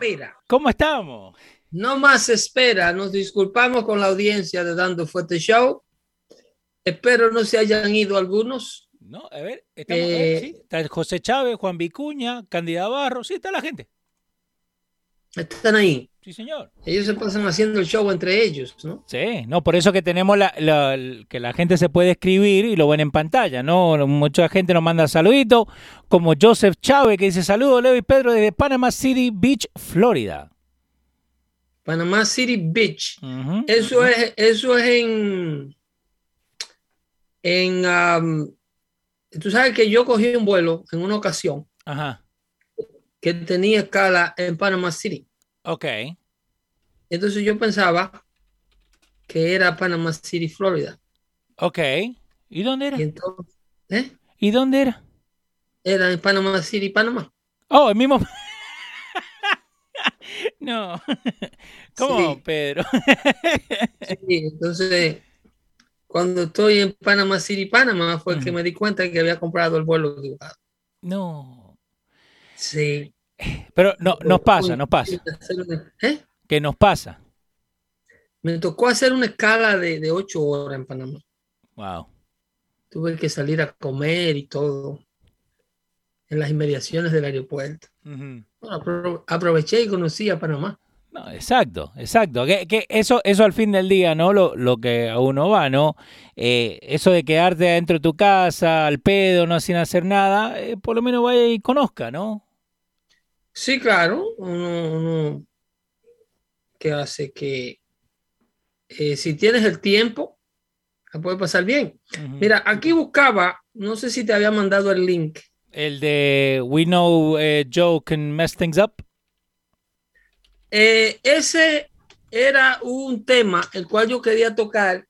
Espera. ¿Cómo estamos? No más espera. Nos disculpamos con la audiencia de Dando Fuerte Show. Espero no se hayan ido algunos. No, a ver, estamos, Eh, sí, está José Chávez, Juan Vicuña, Candida Barro, sí, está la gente. Están ahí. Sí, señor. Ellos se pasan haciendo el show entre ellos, ¿no? Sí, no, por eso que tenemos la, que la gente se puede escribir y lo ven en pantalla, ¿no? Mucha gente nos manda saluditos, como Joseph Chávez que dice saludos, Leo y Pedro desde Panama City Beach, Florida. Panama City Beach. Eso es, eso es en. En. am, tú sabes que yo cogí un vuelo en una ocasión Ajá, que tenía escala en Panama City. Ok. Entonces yo pensaba que era Panama City, Florida. Ok. ¿Y dónde era? Y entonces, ¿eh? ¿Y dónde era? Era en Panama City, Panamá. Oh, el mismo. no. ¿Cómo, Sí. Pedro? Sí, entonces, cuando estoy en Panama City, Panamá, fue que Ujú. me di cuenta que había comprado el vuelo equivocado. no. Sí. Pero no, nos pasa, nos pasa. ¿Eh? Que nos pasa. Me tocó hacer una escala de, de ocho horas en Panamá. Wow. Tuve que salir a comer y todo en las inmediaciones del aeropuerto. Bueno, aproveché y conocí a Panamá. No, exacto, exacto. Que, que eso, eso al fin del día, ¿no? Lo, lo que a uno va, ¿no? Eh, eso de quedarte adentro de tu casa, al pedo, no sin hacer nada, eh, por lo menos vaya y conozca, ¿no? Sí, claro, uno, uno que hace que eh, si tienes el tiempo, la puede pasar bien. Mira, aquí buscaba, no sé si te había mandado el link. El de We Know eh, Joe Can Mess Things Up. Eh, ese era un tema el cual yo quería tocar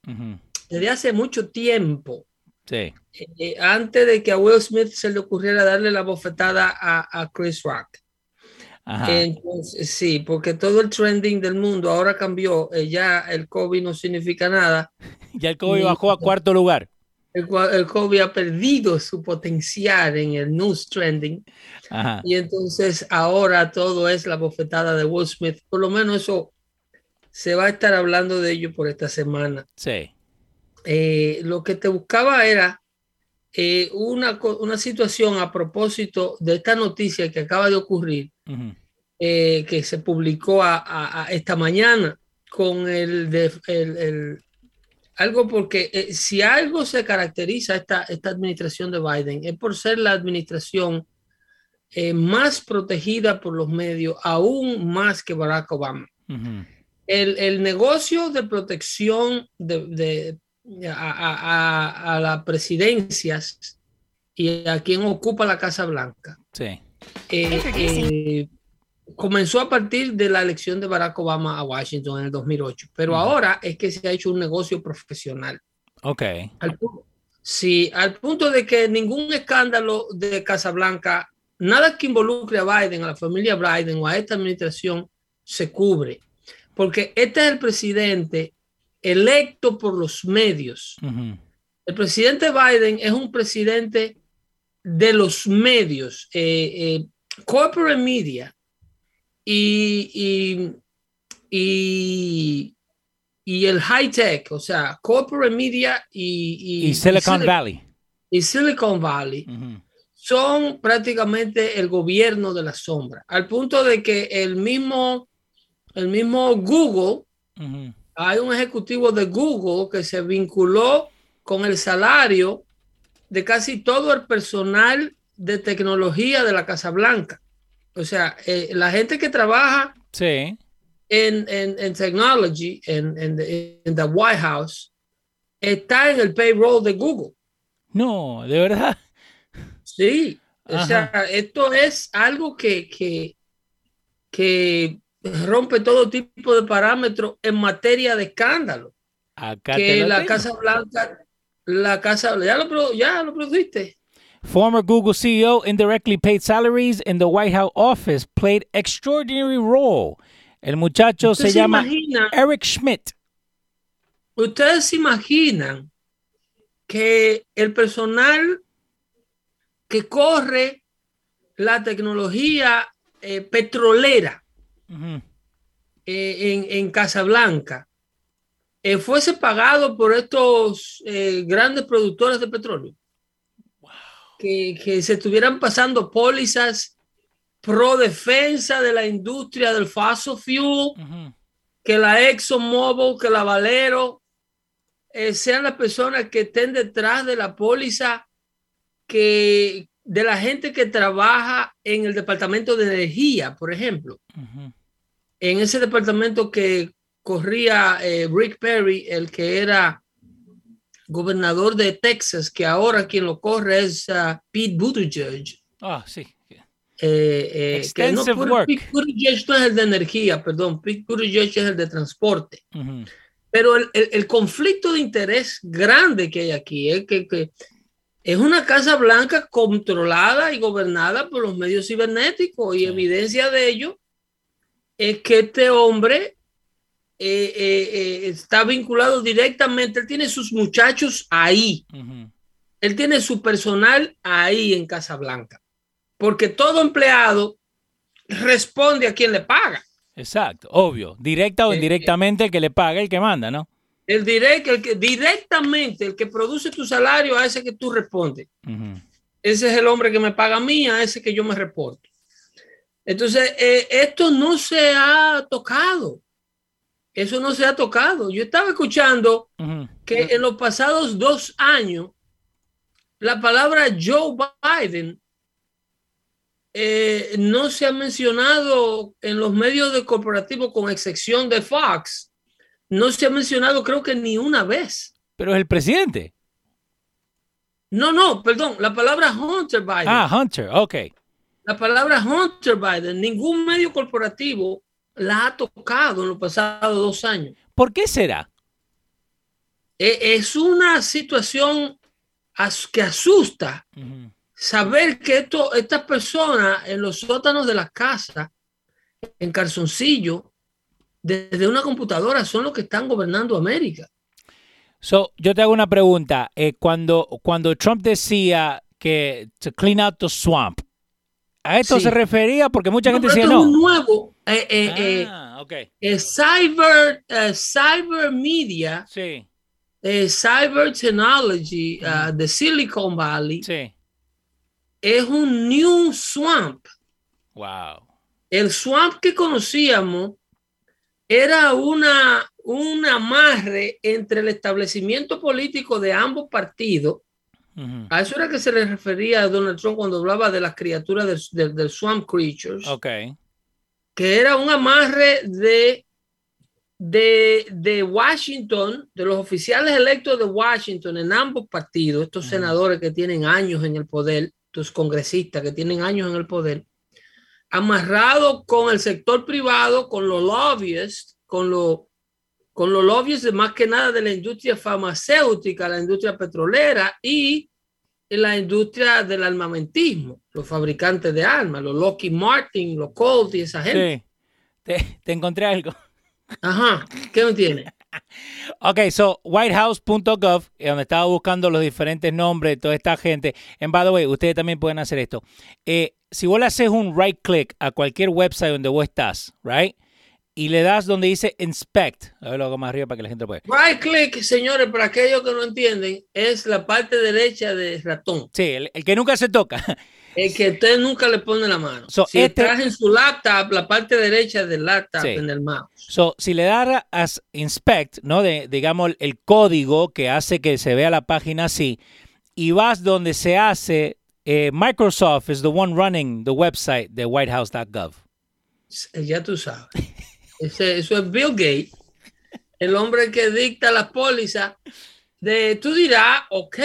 desde hace mucho tiempo, Sí. antes de que a Will Smith se le ocurriera darle la bofetada a, a Chris Rock. Ajá. Entonces, sí, porque todo el trending del mundo ahora cambió, eh, ya el COVID no significa nada. Ya el COVID y- bajó a cuarto lugar. El, COVID ha perdido su potencial en el news trending Ajá. y entonces ahora todo es la bofetada de Will Smith. Por lo menos eso se va a estar hablando de ello por esta semana. Sí. Eh, lo que te buscaba era eh, una, una situación a propósito de esta noticia que acaba de ocurrir, eh, que se publicó a, a- a esta mañana con el, de, el- el- algo porque eh, si algo se caracteriza esta, esta administración de Biden es por ser la administración eh, más protegida por los medios, aún más que Barack Obama. El, el negocio de protección de, de- a, a- a- a las presidencias y a quien ocupa la Casa Blanca Sí. eh, eh, comenzó a partir de la elección de Barack Obama a Washington en el 2008, pero Ujú. ahora es que se ha hecho un negocio profesional. Ok. Al, sí, al punto de que ningún escándalo de Casablanca, nada que involucre a Biden, a la familia Biden o a esta administración, se cubre. Porque este es el presidente electo por los medios. El presidente Biden es un presidente de los medios, eh, eh, corporate media, y, y y, y el high tech, o sea, corporate media y, y, Silicon Valley. Y Silicon Valley son prácticamente el gobierno de la sombra, al punto de que el mismo, el mismo Google, hay un ejecutivo de Google que se vinculó con el salario de casi todo el personal de tecnología de la Casa Blanca. O sea, eh, la gente que trabaja sí. en, en, en technology, en, en, the, White House, está en el payroll de Google. No, de verdad. Sí, o sea, esto es algo que, que, que rompe todo tipo de parámetros en materia de escándalo. Acá que la Casa Blanca, la Casa, ya lo, ya lo produjiste. Former Google CEO indirectly paid salaries in the White House office played extraordinary role. El muchacho se, llama Eric Schmidt. Ustedes se imaginan que el personal que corre la tecnología eh, petrolera eh, en, en, Casablanca. Eh, fuese pagado por estos grandes productores de petróleo. Que, se estuvieran pasando pólizas pro defensa de la industria del fossil fuel, que la ExxonMobil, que la Valero, sean las personas que estén detrás de la póliza que de la gente que trabaja en el departamento de energía, por ejemplo, en ese departamento que corría eh, Rick Perry, el que era gobernador de Texas, que ahora quien lo corre es uh, Pete Buttigieg. Ah, sí. Eh, eh, que no, Pete Buttigieg no es el de energía, perdón, Pete Buttigieg es el de transporte. Pero el, el, conflicto de interés grande que hay aquí es que, que es una Casa Blanca controlada y gobernada por los medios cibernéticos y evidencia de ello es que este hombre eh, eh, eh, está vinculado directamente, él tiene sus muchachos ahí, él tiene su personal ahí en Casa Blanca, porque todo empleado responde a quien le paga. Exacto, obvio, directa o indirectamente el que le paga, el que manda, ¿no? El, direct, el que directamente, el que produce tu salario, a ese que tú respondes. Ese es el hombre que me paga a mí, a ese que yo me reporto. Entonces, eh, esto no se ha tocado. Eso no se ha tocado. Yo estaba escuchando que en los pasados dos años, la palabra Joe Biden eh, no se ha mencionado en los medios de corporativo, con excepción de Fox no se ha mencionado creo que ni una vez. Pero es el presidente. No, no, perdón, la palabra Hunter Biden. Ah, Hunter, ok. La palabra Hunter Biden, ningún medio corporativo la ha tocado en los pasados dos años. ¿Por qué será? E, es una situación que asusta saber que esto, estas personas en los sótanos de la casa, en calzoncillo, desde una computadora son los que están gobernando América. So, yo te hago una pregunta. Eh, cuando, cuando Trump decía que to clean out the swamp, ¿a esto se refería? Porque mucha gente decía no. Es un nuevo eh, eh, ah, okay. cyber, cyber media, sí. cyber technology de Silicon Valley. Sí. Es un new swamp. Wow. El swamp que conocíamos era una, un amarre entre el establecimiento político de ambos partidos. A eso era que se le refería a Donald Trump cuando hablaba de las criaturas del, Swamp Creatures. Okay. Que era un amarre de, de, de, Washington, de los oficiales electos de Washington en ambos partidos, estos senadores que tienen años en el poder, estos congresistas que tienen años en el poder, amarrado con el sector privado, con los lobbyists, con, lo, con los lobbyists de más que nada de la industria farmacéutica, la industria petrolera y la industria del armamentismo, los fabricantes de armas, los Lockheed Martin, los Colt y esa gente. Sí, te, encontré algo. Ajá, ¿qué no tiene? Ok, so whitehouse.gov, eh, donde estaba buscando los diferentes nombres de toda esta gente. En by the way, ustedes también pueden hacer esto. Eh, si vos le haces un right click a cualquier website donde vos estás, right? Y le das donde dice inspect. A ver, lo hago más arriba para que la gente pueda. Right click, señores, para aquellos que no entienden, es la parte derecha del ratón. Sí, el, el que nunca se toca. El que usted nunca le pone la mano. So, si este- traje en su laptop, la parte derecha del laptop Sí. en el mouse. So, si le das a inspect, ¿no? De, digamos, el código que hace que se vea la página así, y vas donde se hace, eh, Microsoft is the one running the website de whitehouse.gov. Ya tú sabes. Ese- eso es Bill Gates, el hombre que dicta las pólizas. De, tú dirás, ok,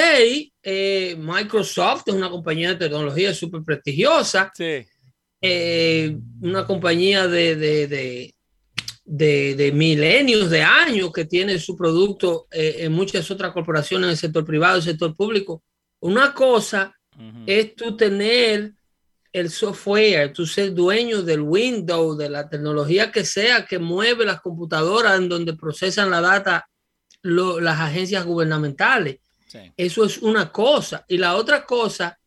eh, Microsoft es una compañía de tecnología súper prestigiosa, Sí. eh, una compañía de, de, de, de- de milenios de años que tiene su producto eh, en muchas otras corporaciones en el sector privado y sector público. Una cosa es tú tener el software, tú ser dueño del Windows, de la tecnología que sea que mueve las computadoras en donde procesan la data lo- las agencias gubernamentales. Sí. Eso es una cosa. Y la otra cosa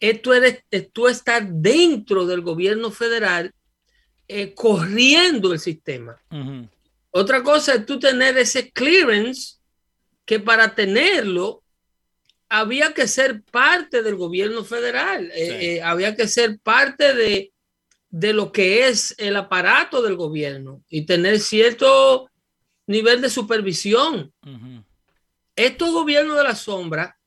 es tú, eres, es tú estar dentro del gobierno federal eh, corriendo el sistema. Otra cosa es tú tener ese clearance que para tenerlo había que ser parte del gobierno federal, eh, Sí. eh, había que ser parte de, de lo que es el aparato del gobierno y tener cierto nivel de supervisión. Estos gobiernos de la sombra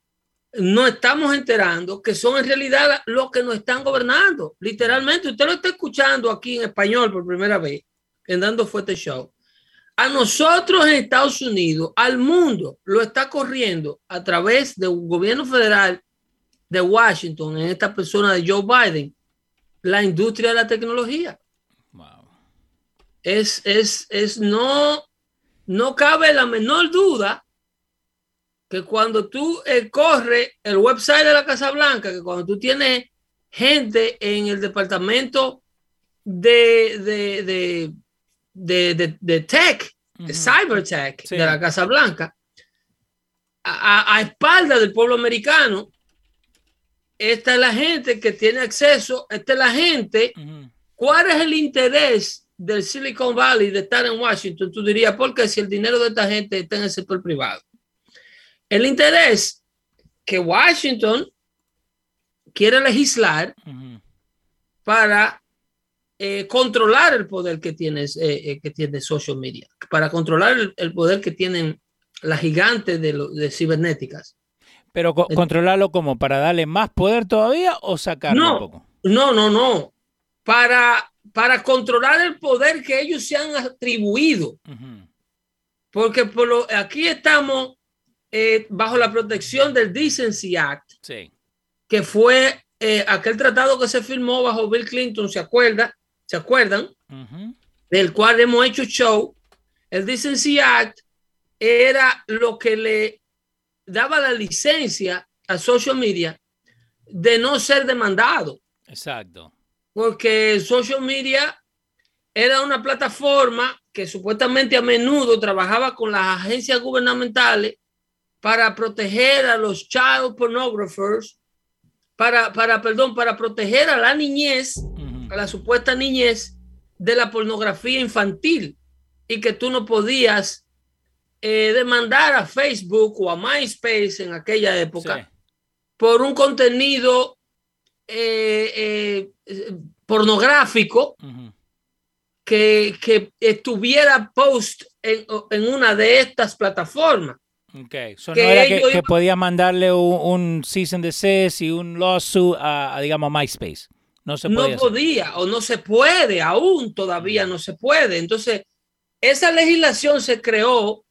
no estamos enterando que son en realidad los que nos están gobernando. Literalmente, usted lo está escuchando aquí en español por primera vez, en Dando Fuerte Show. A nosotros en Estados Unidos, al mundo, lo está corriendo a través del gobierno federal de Washington, en esta persona de Joe Biden, la industria de la tecnología. Wow. Es, es, es no, no cabe la menor duda que cuando tú eh, corres el website de la Casa Blanca, que cuando tú tienes gente en el departamento de, de, de, de, de- de tech, de Ujú. cybertech Sí. de la Casa Blanca, a, a, a espalda del pueblo americano, esta es la gente que tiene acceso, esta es la gente. ¿Cuál es el interés del Silicon Valley de estar en Washington? Tú dirías, porque si el dinero de esta gente está en el sector privado. El interés que Washington quiere legislar para eh, controlar el poder que tiene, eh, eh, que tiene social media, para controlar el, el poder que tienen las gigantes de, lo- de cibernéticas. Pero co- controlarlo como para darle más poder todavía o sacarlo No. un poco. No, no, no. Para, para controlar el poder que ellos se han atribuido. Porque por lo, aquí estamos eh, bajo la protección del Decency Act, Sí. que fue eh, aquel tratado que se firmó bajo Bill Clinton, ¿se acuerda? ¿Se acuerdan? Del cual hemos hecho show. El Decency Act era lo que le daba la licencia a social media de no ser demandado Exacto. porque social media era una plataforma que supuestamente a menudo trabajaba con las agencias gubernamentales para proteger a los child pornographers, para, para, perdón, para proteger a la niñez. A la supuesta niñez de la pornografía infantil y que tú no podías eh, demandar a Facebook o a MySpace en aquella época Sí. por un contenido eh, eh, pornográfico que, que estuviera post en, en una de estas plataformas. Ok, so Que no era que, que podía mandarle un, un cease and desist y un lawsuit a, a, digamos, MySpace. No se podía. Hacer. o no se puede, aún todavía no se puede. Entonces, esa legislación se creó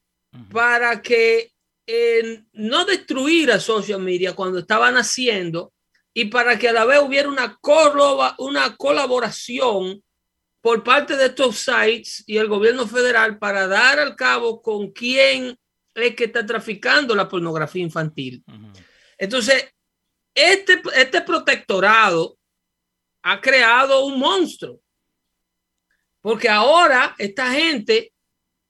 para que eh, no destruir a social media cuando estaban haciendo y para que a la vez hubiera una, una colaboración por parte de estos sites y el gobierno federal para dar al cabo con quién es que está traficando la pornografía infantil. Entonces, este, este protectorado ha creado un monstruo. Porque ahora esta gente,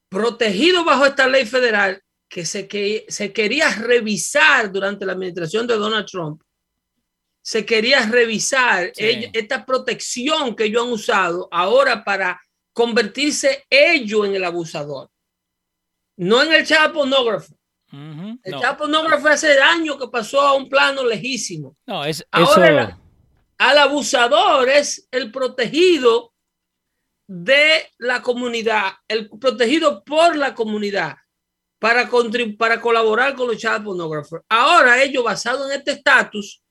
protegido bajo esta ley federal, que se, que se quería revisar durante la administración de Donald Trump, se quería revisar Sí. esta protección que ellos han usado ahora para convertirse ellos en el abusador, no en el chaponógrafo. El no. chaponógrafo hace daño que pasó a un plano lejísimo. No, es Ahora, eso... al abusador es el protegido de la comunidad, el protegido por la comunidad para, para colaborar con los chaponógrafos. Ahora ellos, basados en este estatus,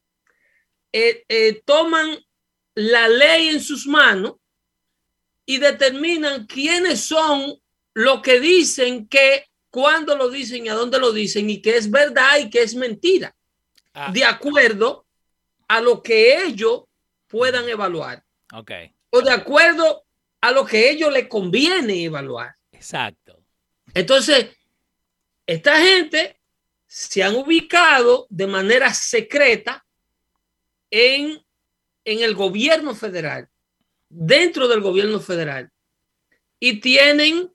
eh, eh, toman la ley en sus manos y determinan quiénes son los que dicen que, cuándo lo dicen y a dónde lo dicen y que es verdad y que es mentira, ah. de acuerdo a lo que ellos puedan evaluar. Ok. O de acuerdo a lo que ellos les conviene evaluar. Exacto. Entonces, esta gente se han ubicado de manera secreta en, en el gobierno federal dentro del gobierno federal y tienen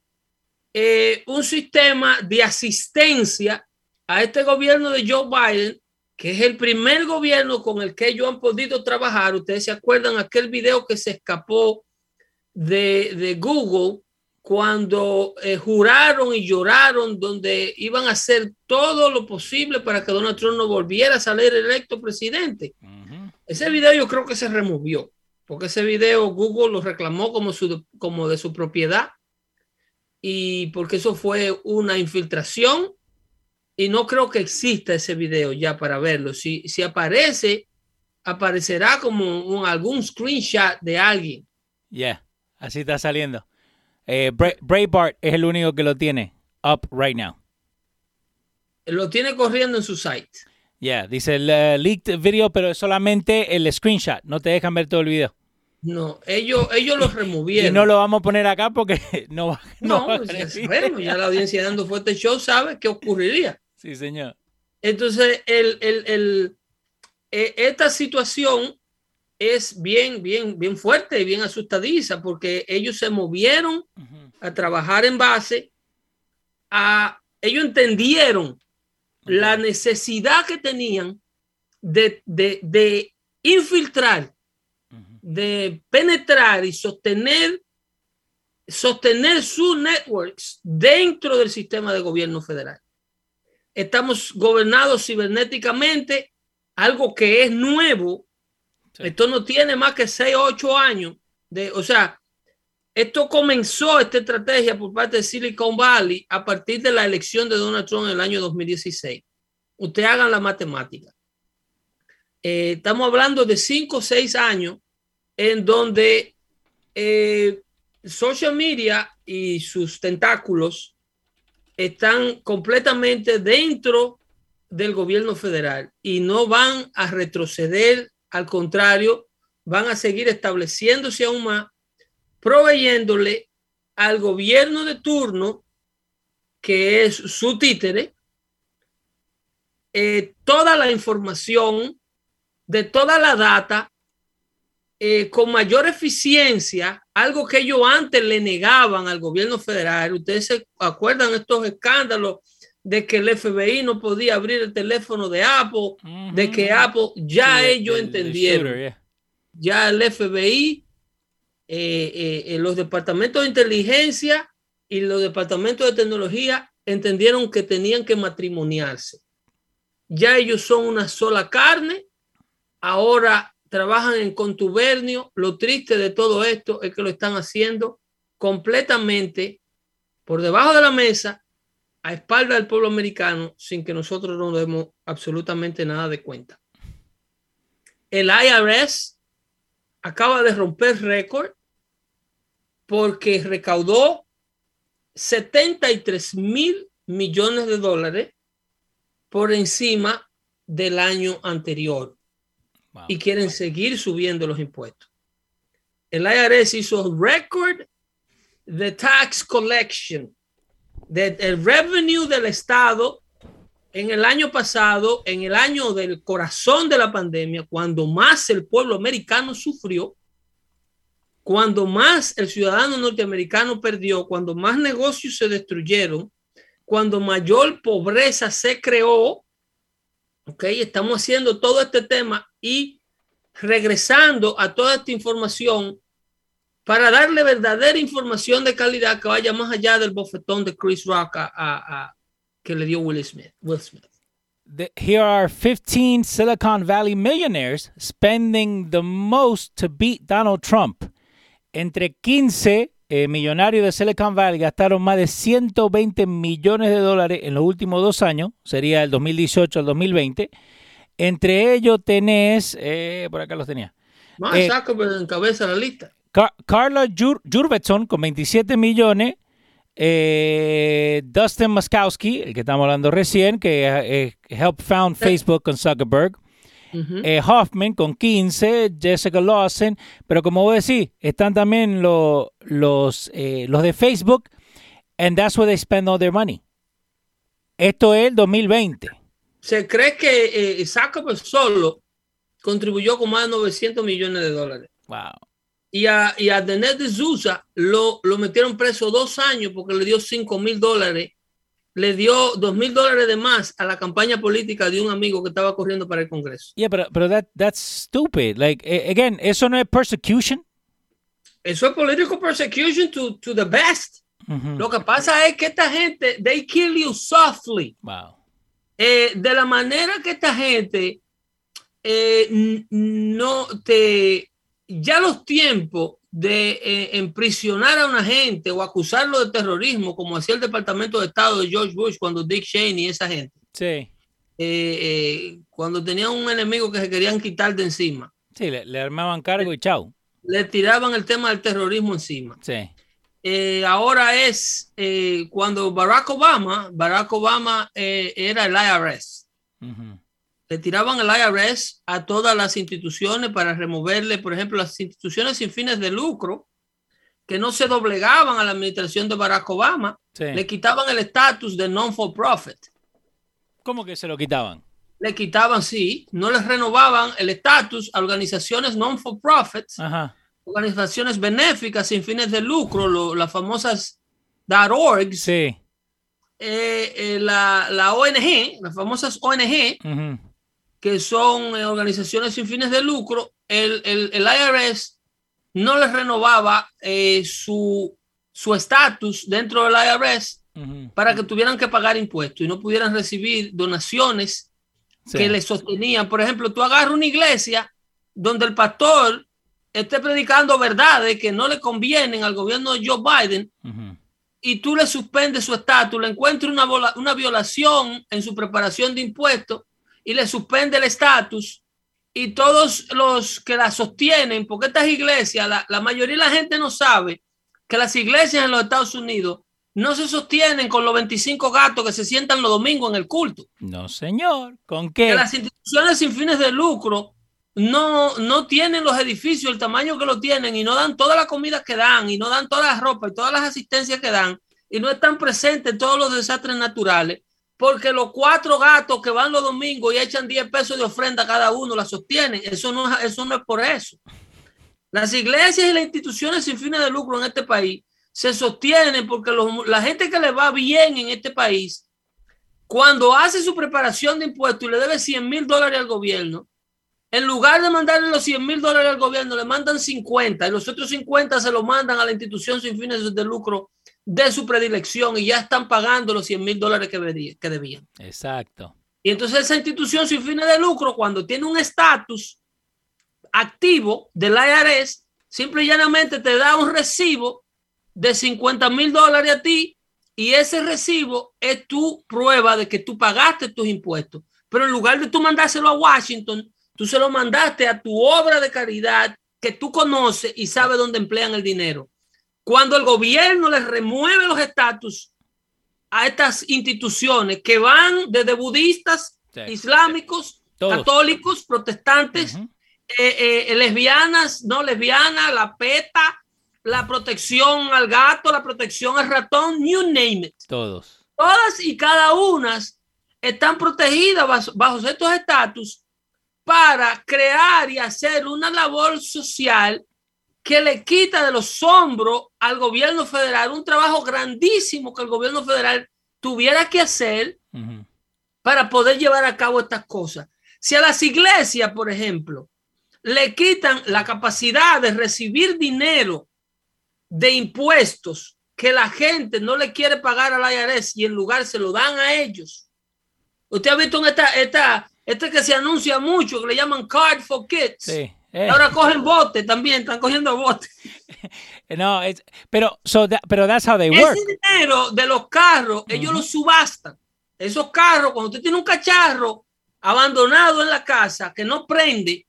eh, un sistema de asistencia a este gobierno de Joe Biden, que es el primer gobierno con el que ellos han podido trabajar. Ustedes se acuerdan aquel video que se escapó de, de Google cuando eh, juraron y lloraron donde iban a hacer todo lo posible para que Donald Trump no volviera a salir electo presidente. Ese video yo creo que se removió porque ese video Google lo reclamó como, su, como de su propiedad y porque eso fue una infiltración y no creo que exista ese video ya para verlo. Si, si aparece, aparecerá como un, algún screenshot de alguien. Ya, yeah, así está saliendo. Eh, Breitbart es el único que lo tiene up right now. Lo tiene corriendo en su site. Yeah, dice el uh, leaked video, pero es solamente el screenshot. No te dejan ver todo el video. No, ellos, ellos lo removieron. Y no lo vamos a poner acá porque no No, no pues ya, ya la audiencia dando fuerte show sabe qué ocurriría. Sí, señor. Entonces, el, el, el, e, esta situación es bien, bien, bien fuerte y bien asustadiza porque ellos se movieron a trabajar en base a, ellos entendieron la necesidad que tenían de, de, infiltrar, de penetrar y sostener, sostener sus networks dentro del sistema de gobierno federal. Estamos gobernados cibernéticamente, algo que es nuevo. Esto no tiene más que 6 o 8 años. De, o sea, esto comenzó, esta estrategia por parte de Silicon Valley a partir de la elección de Donald Trump en el año 2016. Ustedes hagan la matemática. Eh, estamos hablando de cinco o seis años en donde eh, social media y sus tentáculos están completamente dentro del gobierno federal y no van a retroceder, al contrario, van a seguir estableciéndose aún más proveyéndole al gobierno de turno, que es su títere, eh, toda la información de toda la data eh, con mayor eficiencia, algo que ellos antes le negaban al gobierno federal. Ustedes se acuerdan estos escándalos de que el FBI no podía abrir el teléfono de Apple, de que Apple ya ellos entendieron. Ya el FBI eh, eh, los departamentos de inteligencia y los departamentos de tecnología entendieron que tenían que matrimoniarse. Ya ellos son una sola carne, ahora trabajan en contubernio. Lo triste de todo esto es que lo están haciendo completamente por debajo de la mesa, a espalda del pueblo americano, sin que nosotros no demos absolutamente nada de cuenta. El IRS acaba de romper récord porque recaudó 73 mil millones de dólares por encima del año anterior y quieren seguir subiendo los impuestos. El IRS hizo récord de tax collection, del revenue del Estado en el año pasado, en el año del corazón de la pandemia, cuando más el pueblo americano sufrió, cuando más el ciudadano norteamericano perdió, cuando más negocios se destruyeron, cuando mayor pobreza se creó, ok, estamos haciendo todo este tema y regresando a toda esta información para darle verdadera información de calidad que vaya más allá del bofetón de Chris Rock a, que le dio Will Smith. Will Smith. Here are 15 Silicon Valley millionaires spending the most to beat Donald Trump. Entre 15 eh, millonarios de Silicon Valley gastaron más de 120 millones de dólares en los últimos dos años, sería el 2018 al 2020. Entre ellos tenés, eh, por acá los tenía. Más eh, encabeza la lista. Car Carla Jur Jurvetson con 27 millones. Eh, Dustin Muskowski, el que estamos hablando recién, que helped found Facebook con Zuckerberg. Uh -huh. eh, Hoffman con 15, Jessica Lawson, pero como vos decís, están también lo, los, eh, los de Facebook, and that's where they spend all their money. Esto es el 2020. Se cree que eh, Zuckerberg solo contribuyó con más de 900 millones de dólares. Wow. Y a, y a Denet de Sousa lo, lo metieron preso dos años porque le dio 5 mil dólares le dio dos mil dólares de más a la campaña política de un amigo que estaba corriendo para el Congreso. Yeah, pero pero that that's stupid. Like again, eso no es persecution. Eso es political persecution to, to the best. -huh. Lo que pasa es que esta gente, they kill you softly. Wow. Eh, de la manera que esta gente eh, no te, ya los tiempos de eh, emprisionar a una gente o acusarlo de terrorismo, como hacía el Departamento de Estado de George Bush cuando Dick Cheney y esa gente. Sí. Eh, eh, cuando tenían un enemigo que se querían quitar de encima. Sí, le, le armaban cargo y chao. Le tiraban el tema del terrorismo encima. Sí. Eh, ahora es eh, cuando Barack Obama, Barack Obama eh, era el IRS. Uh -huh. Le tiraban el IRS a todas las instituciones para removerle, por ejemplo, las instituciones sin fines de lucro que no se doblegaban a la administración de Barack Obama, sí. le quitaban el estatus de non-for-profit. ¿Cómo que se lo quitaban? Le quitaban, sí, no les renovaban el estatus a organizaciones non-for-profits, organizaciones benéficas sin fines de lucro, lo, las famosas .orgs. Sí. Eh, eh, la, la, ONG, las famosas ONG, uh -huh. Que son eh, organizaciones sin fines de lucro, el, el, el IRS no les renovaba eh, su estatus dentro del IRS uh -huh. para que tuvieran que pagar impuestos y no pudieran recibir donaciones sí. que les sostenían. Por ejemplo, tú agarras una iglesia donde el pastor esté predicando verdades que no le convienen al gobierno de Joe Biden uh -huh. y tú le suspendes su estatus, le encuentras una, una violación en su preparación de impuestos y le suspende el estatus y todos los que la sostienen, porque estas iglesias, la, la, mayoría de la gente no sabe que las iglesias en los Estados Unidos no se sostienen con los 25 gatos que se sientan los domingos en el culto. No, señor. ¿Con qué? Que las instituciones sin fines de lucro no, no tienen los edificios el tamaño que lo tienen y no dan toda la comida que dan y no dan toda la ropa y todas las asistencias que dan y no están presentes todos los desastres naturales porque los cuatro gatos que van los domingos y echan 10 pesos de ofrenda cada uno la sostienen. Eso no, eso no es por eso. Las iglesias y las instituciones sin fines de lucro en este país se sostienen porque los, la gente que le va bien en este país, cuando hace su preparación de impuestos y le debe 100 mil dólares al gobierno, en lugar de mandarle los 100 mil dólares al gobierno, le mandan 50 y los otros 50 se lo mandan a la institución sin fines de lucro de su predilección y ya están pagando los 100 mil dólares que, debían. Exacto. Y entonces esa institución sin fines de lucro, cuando tiene un estatus activo del IRS, simple y llanamente te da un recibo de 50 mil dólares a ti y ese recibo es tu prueba de que tú pagaste tus impuestos. Pero en lugar de tú mandárselo a Washington, tú se lo mandaste a tu obra de caridad que tú conoces y sabes dónde emplean el dinero. Cuando el gobierno les remueve los estatus a estas instituciones que van desde budistas, sí, islámicos, sí. católicos, protestantes, uh -huh. eh, eh, lesbianas, no lesbianas, la PETA, la protección al gato, la protección al ratón, you name it. Todos. Todas y cada una están protegidas bajo, bajo estos estatus para crear y hacer una labor social que le quita de los hombros al gobierno federal un trabajo grandísimo que el gobierno federal tuviera que hacer uh -huh. para poder llevar a cabo estas cosas. Si a las iglesias, por ejemplo, le quitan la capacidad de recibir dinero de impuestos que la gente no le quiere pagar al IRS y en lugar se lo dan a ellos. Usted ha visto en esta, esta, este que se anuncia mucho, que le llaman Card for Kids. Sí. Eh. Ahora cogen bote también, están cogiendo bote. no, es, pero, so that, pero that's how they work. Ese dinero de los carros, ellos lo subastan. Esos carros, cuando usted tiene un cacharro abandonado en la casa que no prende,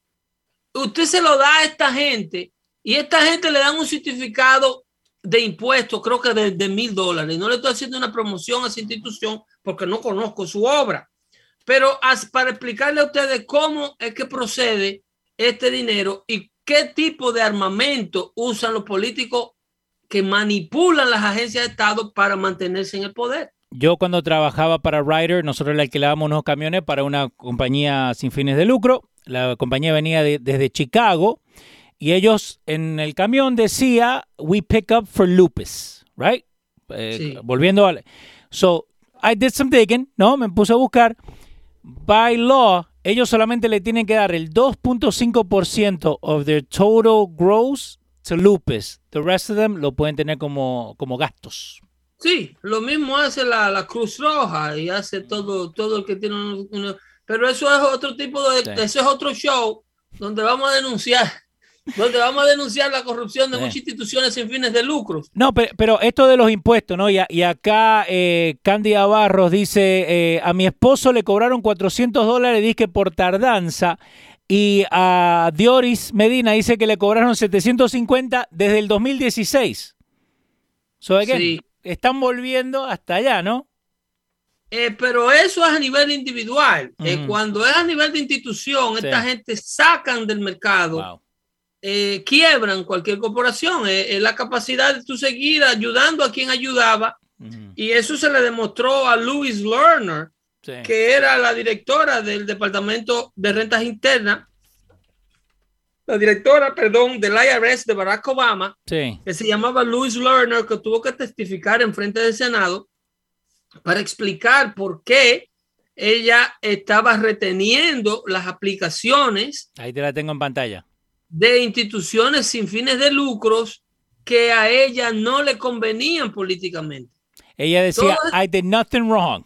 usted se lo da a esta gente y esta gente le dan un certificado de impuestos, creo que de mil dólares. No le estoy haciendo una promoción a esa institución porque no conozco su obra. Pero para explicarle a ustedes cómo es que procede este dinero y qué tipo de armamento usan los políticos que manipulan las agencias de Estado para mantenerse en el poder. Yo cuando trabajaba para Ryder, nosotros le alquilábamos unos camiones para una compañía sin fines de lucro. La compañía venía desde Chicago y ellos en el camión decía, we pick up for lupus, right? Eh, volviendo a... So, I did some digging, ¿no? Me puse a buscar. By law, ellos solamente le tienen que dar el 2.5% of their total gross to lupus. The rest of them lo pueden tener como, como gastos. Sí, lo mismo hace la, la Cruz Roja y hace todo, todo el que tiene uno, pero eso es otro tipo de, eso es otro show donde vamos a denunciar donde vamos a denunciar la corrupción de muchas instituciones sin fines de lucro. No, pero, esto de los impuestos, ¿no? Y, y acá eh, Cándia Barros dice, eh, a mi esposo le cobraron 400 dólares, dice por tardanza, y a Dioris Medina dice que le cobraron 750 desde el 2016. So, sí. Están volviendo hasta allá, ¿no? Eh, pero eso es a nivel individual. Eh, cuando es a nivel de institución, esta gente sacan del mercado eh, quiebran cualquier corporación. Es, la capacidad de tu seguir ayudando a quien ayudaba. Y eso se le demostró a Louis Lerner, que era la directora del Departamento de Rentas Internas, la directora, perdón, del IRS de Barack Obama, que se llamaba Louis Lerner, que tuvo que testificar en frente del Senado para explicar por qué ella estaba reteniendo las aplicaciones. Ahí te la tengo en pantalla de instituciones sin fines de lucros que a ella no le convenían políticamente. Ella decía, I did nothing wrong.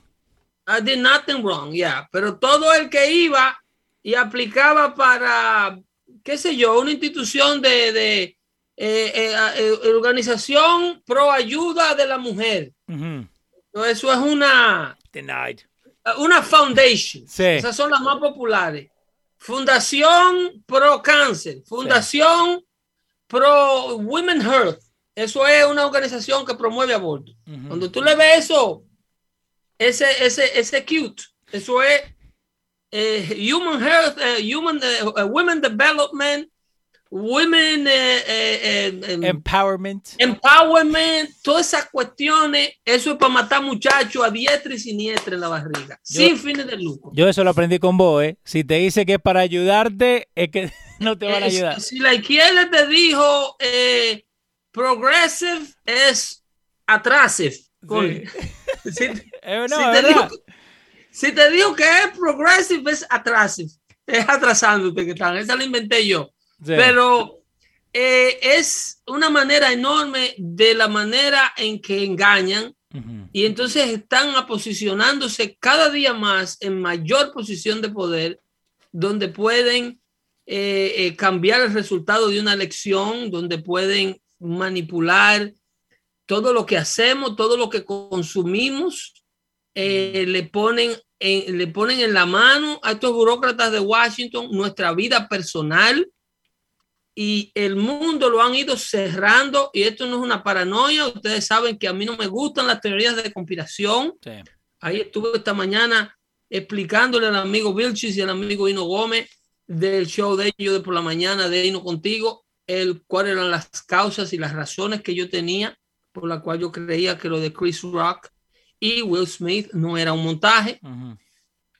I did nothing wrong, yeah. Pero todo el que iba y aplicaba para, qué sé yo, una institución de, de eh, eh, eh, organización pro ayuda de la mujer. eso es una... Denied. Una foundation. Esas son las más populares. Fundación Pro Cáncer, Fundación Pro Women Health. Eso es una organización que promueve aborto. Cuando tú le ves eso, ese, ese, ese cute, eso es eh, Human Health, eh, Human uh, Women Development, women eh, eh, em, empowerment. Empowerment, todas esas cuestiones, eso es para matar muchachos a diestra y siniestra en la barriga, sin fines de lucro. Yo eso lo aprendí con vos, ¿eh? Si te dice que es para ayudarte, es que no te van a ayudar. Si, la izquierda te dijo progressive es atrasive. Si, te dijo, que es progressive es atrasive. Es atrasándote que están. Esa la inventé yo. Pero eh, es una manera enorme de la manera en que engañan y entonces están posicionándose cada día más en mayor posición de poder, donde pueden eh, eh, cambiar el resultado de una elección, donde pueden manipular todo lo que hacemos, todo lo que consumimos, le ponen le ponen en la mano a estos burócratas de Washington nuestra vida personal, y el mundo lo han ido cerrando y esto no es una paranoia. Ustedes saben que a mí no me gustan las teorías de conspiración. Ahí estuve esta mañana explicándole al amigo Vilchis y al amigo Hino Gómez del show de ellos de por la mañana de Hino contigo, el cuáles eran las causas y las razones que yo tenía por la cual yo creía que lo de Chris Rock y Will Smith no era un montaje.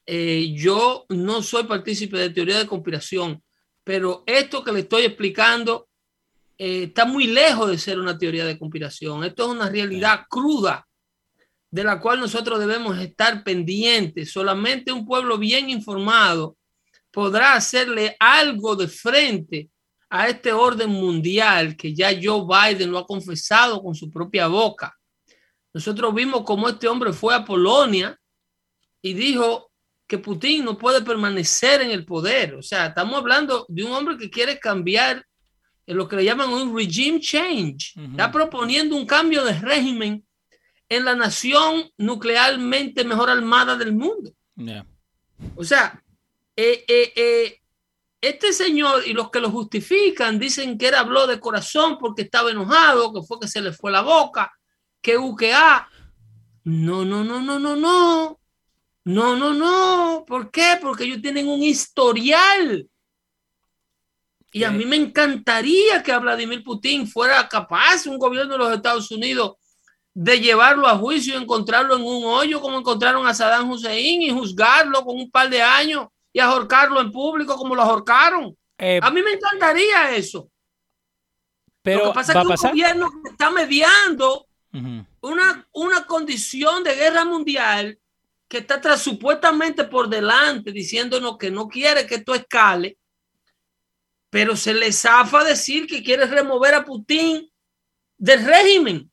Eh, yo no soy partícipe de teoría de conspiración pero esto que le estoy explicando eh, está muy lejos de ser una teoría de conspiración. Esto es una realidad cruda de la cual nosotros debemos estar pendientes. Solamente un pueblo bien informado podrá hacerle algo de frente a este orden mundial que ya Joe Biden lo ha confesado con su propia boca. Nosotros vimos cómo este hombre fue a Polonia y dijo que Putin no puede permanecer en el poder. O sea, estamos hablando de un hombre que quiere cambiar en lo que le llaman un regime change. Está proponiendo un cambio de régimen en la nación nuclearmente mejor armada del mundo. O sea, eh, eh, eh, este señor y los que lo justifican dicen que él habló de corazón porque estaba enojado, que fue que se le fue la boca, que UQA. No, no, no, no, no, no. No, no, no. ¿Por qué? Porque ellos tienen un historial. Y a mí me encantaría que Vladimir Putin fuera capaz, un gobierno de los Estados Unidos, de llevarlo a juicio y encontrarlo en un hoyo como encontraron a Saddam Hussein y juzgarlo con un par de años y ahorcarlo en público como lo ahorcaron. Eh, a mí me encantaría eso. Pero lo que pasa es que un gobierno está mediando una, una condición de guerra mundial que está tras, supuestamente por delante diciéndonos que no quiere que esto escale, pero se le zafa decir que quiere remover a Putin del régimen.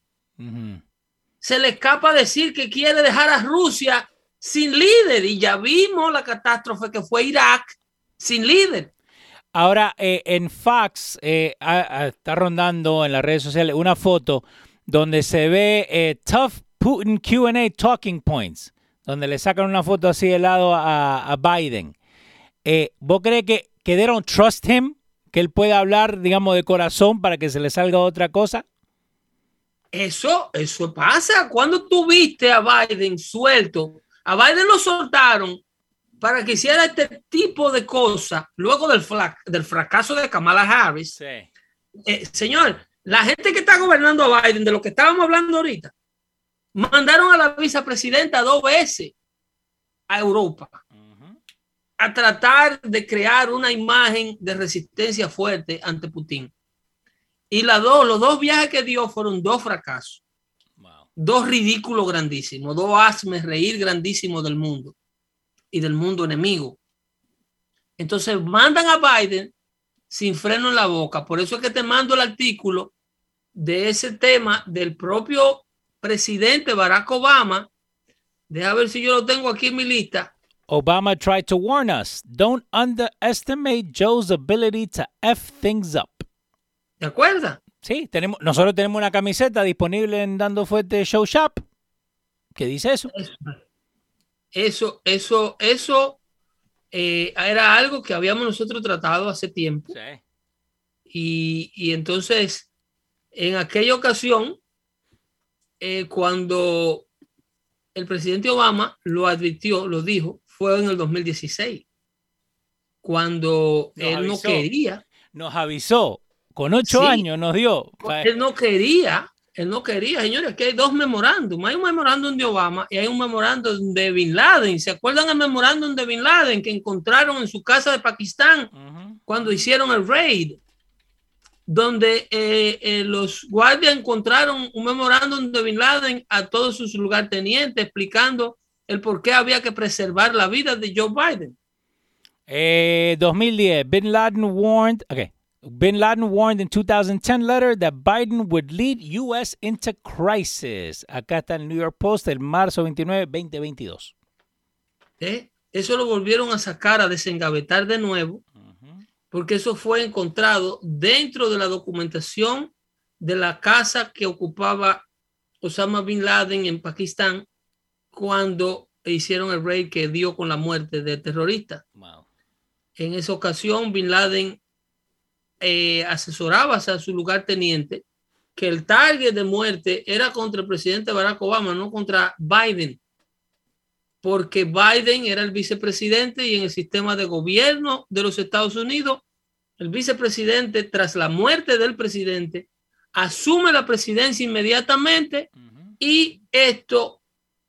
Se le escapa decir que quiere dejar a Rusia sin líder y ya vimos la catástrofe que fue Irak sin líder. Ahora, eh, en Fox eh, está rondando en las redes sociales una foto donde se ve eh, Tough Putin QA Talking Points, donde le sacan una foto así de lado a, Biden. ¿Vos crees que, que they don't trust him? Que él pueda hablar, digamos, de corazón para que se le salga otra cosa? Eso, eso pasa. Cuando tuviste a Biden suelto, a Biden lo soltaron para que hiciera este tipo de cosas luego del, del fracaso de Kamala Harris. Eh, señor, la gente que está gobernando a Biden, de lo que estábamos hablando ahorita, mandaron a la vicepresidenta dos veces a Europa a tratar de crear una imagen de resistencia fuerte ante Putin. Y la dos, los dos viajes que dio fueron dos fracasos. Dos ridículos grandísimos, dos asmes reír grandísimos del mundo y del mundo enemigo. Entonces mandan a Biden sin freno en la boca. Por eso es que te mando el artículo de ese tema del propio presidente Barack Obama. Deja ver si yo lo tengo aquí en mi lista. Obama tried to warn us. Don't underestimate Joe's ability to F things up. ¿Te acuerdas? Sí, tenemos, nosotros tenemos una camiseta disponible en Dando Fuerte Show Shop que dice eso. Eso, eso, eso, eh, era algo que habíamos nosotros tratado hace tiempo. Sí. Y, entonces, en aquella ocasión, eh, cuando el presidente Obama lo advirtió, lo dijo, fue en el 2016, cuando él no quería. Nos avisó con ocho años nos dio. Él no quería, él no quería, señores, que hay dos memorándum. Hay un memorándum de Obama y hay un memorándum de Bin Laden. ¿Se acuerdan el memorándum de Bin Laden que encontraron en su casa de Pakistán cuando hicieron el raid? Donde eh, eh, los guardias encontraron un memorándum de Bin Laden a todos sus lugartenientes explicando el por qué había que preservar la vida de Joe Biden. 2010, eh, Bin Laden warned, okay, Bin Laden warned in 2010 letter that Biden would lead U.S. into crisis. Acá está el New York Post el marzo 29, 2022. ¿Eh? Eso lo volvieron a sacar, a desengavetar de nuevo, porque eso fue encontrado dentro de la documentación de la casa que ocupaba Osama Bin Laden en Pakistán cuando hicieron el raid que dio con la muerte del terrorista. En esa ocasión, Bin Laden eh, asesoraba a su lugar teniente que el target de muerte era contra el presidente Barack Obama, no contra Biden, porque Biden era el vicepresidente y en el sistema de gobierno de los Estados Unidos, el vicepresidente, tras la muerte del presidente, asume la presidencia inmediatamente y esto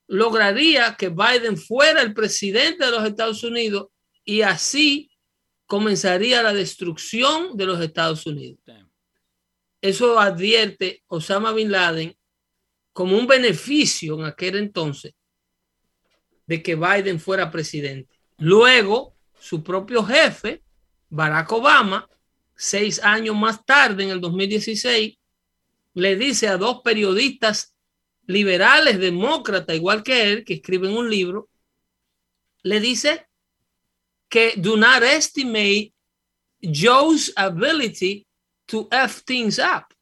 lograría que Biden fuera el presidente de los Estados Unidos y así comenzaría la destrucción de los Estados Unidos. Eso advierte Osama Bin Laden como un beneficio en aquel entonces de que Biden fuera presidente. Luego, su propio jefe, Barack Obama, seis años más tarde, en el 2016, le dice a dos periodistas liberales, demócratas, igual que él, que escriben un libro, le dice que do not estimate Joe's ability to F things up.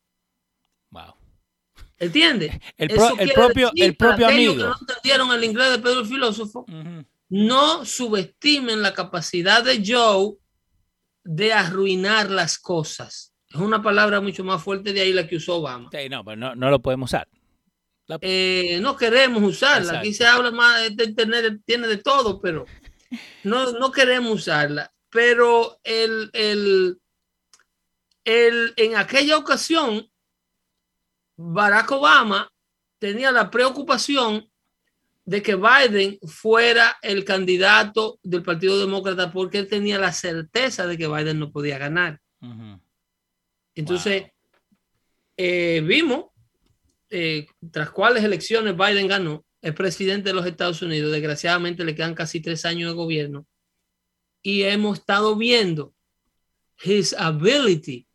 ¿Entiendes? El, pro, el propio, el propio amigo. Que no entendieron el inglés de Pedro el filósofo. Uh -huh. No subestimen la capacidad de Joe de arruinar las cosas. Es una palabra mucho más fuerte de ahí la que usó Obama. Sí, no, pero no, no, lo podemos usar. La... Eh, no queremos usarla. Exacto. Aquí se habla más de internet, tiene de todo, pero no, no queremos usarla. Pero el, el, el, en aquella ocasión, Barack Obama tenía la preocupación de que Biden fuera el candidato del Partido Demócrata porque él tenía la certeza de que Biden no podía ganar. Uh -huh. Entonces, wow. eh, vimos eh, tras cuáles elecciones Biden ganó, el presidente de los Estados Unidos. Desgraciadamente le quedan casi tres años de gobierno. Y hemos estado viendo his ability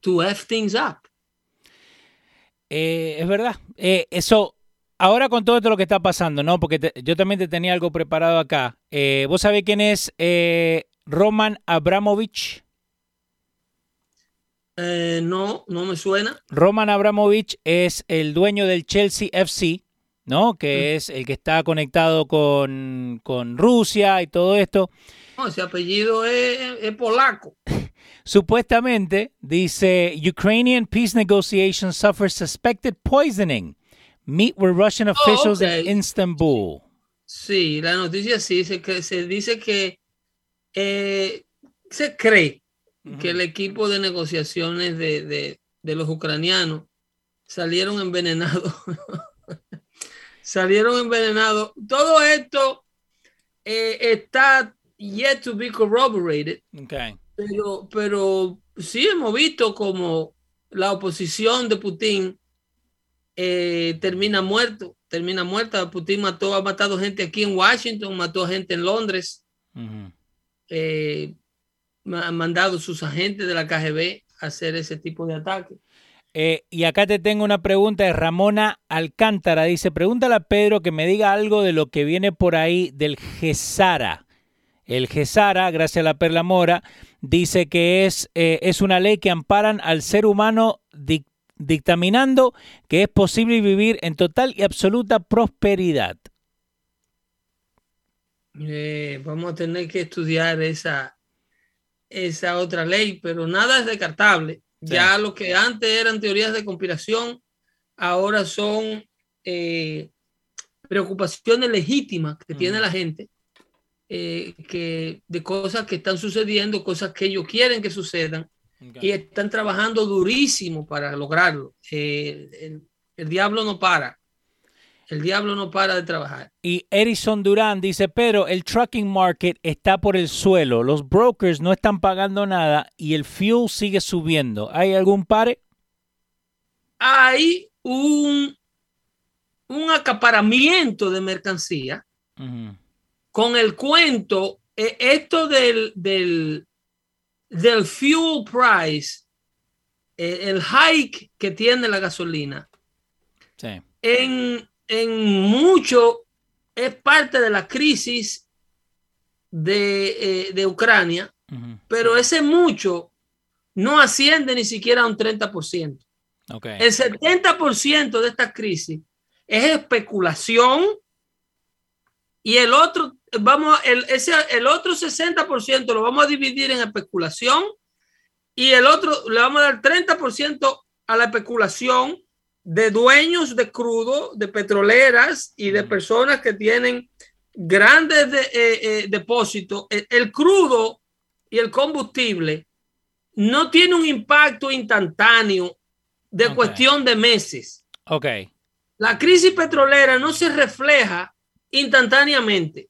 to F things up. Eh, es verdad. Eh, eso, ahora con todo esto lo que está pasando, ¿no? Porque te, yo también te tenía algo preparado acá. Eh, ¿Vos sabés quién es eh, Roman Abramovich? Eh, no, no me suena. Roman Abramovich es el dueño del Chelsea FC, ¿no? Que mm. es el que está conectado con, con Rusia y todo esto. No, ese apellido es, es polaco. Supuestamente dice Ukrainian peace negotiations suffer suspected poisoning. Meet with Russian officials oh, okay. in Istanbul. Sí, la noticia sí se, que, se dice que eh, se cree uh -huh. que el equipo de negociaciones de, de, de los ucranianos salieron envenenados. salieron envenenados. Todo esto eh, está yet to be corroborated. Okay. Pero, pero sí hemos visto como la oposición de Putin eh, termina muerto, termina muerta. Putin mató, ha matado gente aquí en Washington, mató gente en Londres. Uh -huh. eh, han mandado sus agentes de la KGB a hacer ese tipo de ataques. Eh, y acá te tengo una pregunta de Ramona Alcántara. Dice, pregúntale a Pedro que me diga algo de lo que viene por ahí del GESARA. El GESARA, gracias a la Perla Mora, dice que es, eh, es una ley que amparan al ser humano dic dictaminando que es posible vivir en total y absoluta prosperidad. Eh, vamos a tener que estudiar esa, esa otra ley, pero nada es descartable. Sí. Ya lo que antes eran teorías de conspiración, ahora son eh, preocupaciones legítimas que mm. tiene la gente eh, que, de cosas que están sucediendo, cosas que ellos quieren que sucedan okay. y están trabajando durísimo para lograrlo. Eh, el, el, diablo no para. El diablo no para de trabajar. Y Edison Durán dice, pero el trucking market está por el suelo, los brokers no están pagando nada y el fuel sigue subiendo. ¿Hay algún pare? Hay un, un acaparamiento de mercancía. Uh -huh con el cuento, eh, esto del, del, del fuel price, eh, el hike que tiene la gasolina, sí. en, en mucho es parte de la crisis de, eh, de Ucrania, uh -huh. pero ese mucho no asciende ni siquiera a un 30%. Okay. El 70% de esta crisis es especulación y el otro vamos, el, ese, el otro 60% lo vamos a dividir en especulación y el otro le vamos a dar 30% a la especulación de dueños de crudo, de petroleras y de personas que tienen grandes de, eh, eh, depósitos. El, el, crudo y el combustible no tiene un impacto instantáneo de okay. cuestión de meses. Ok. La crisis petrolera no se refleja instantáneamente.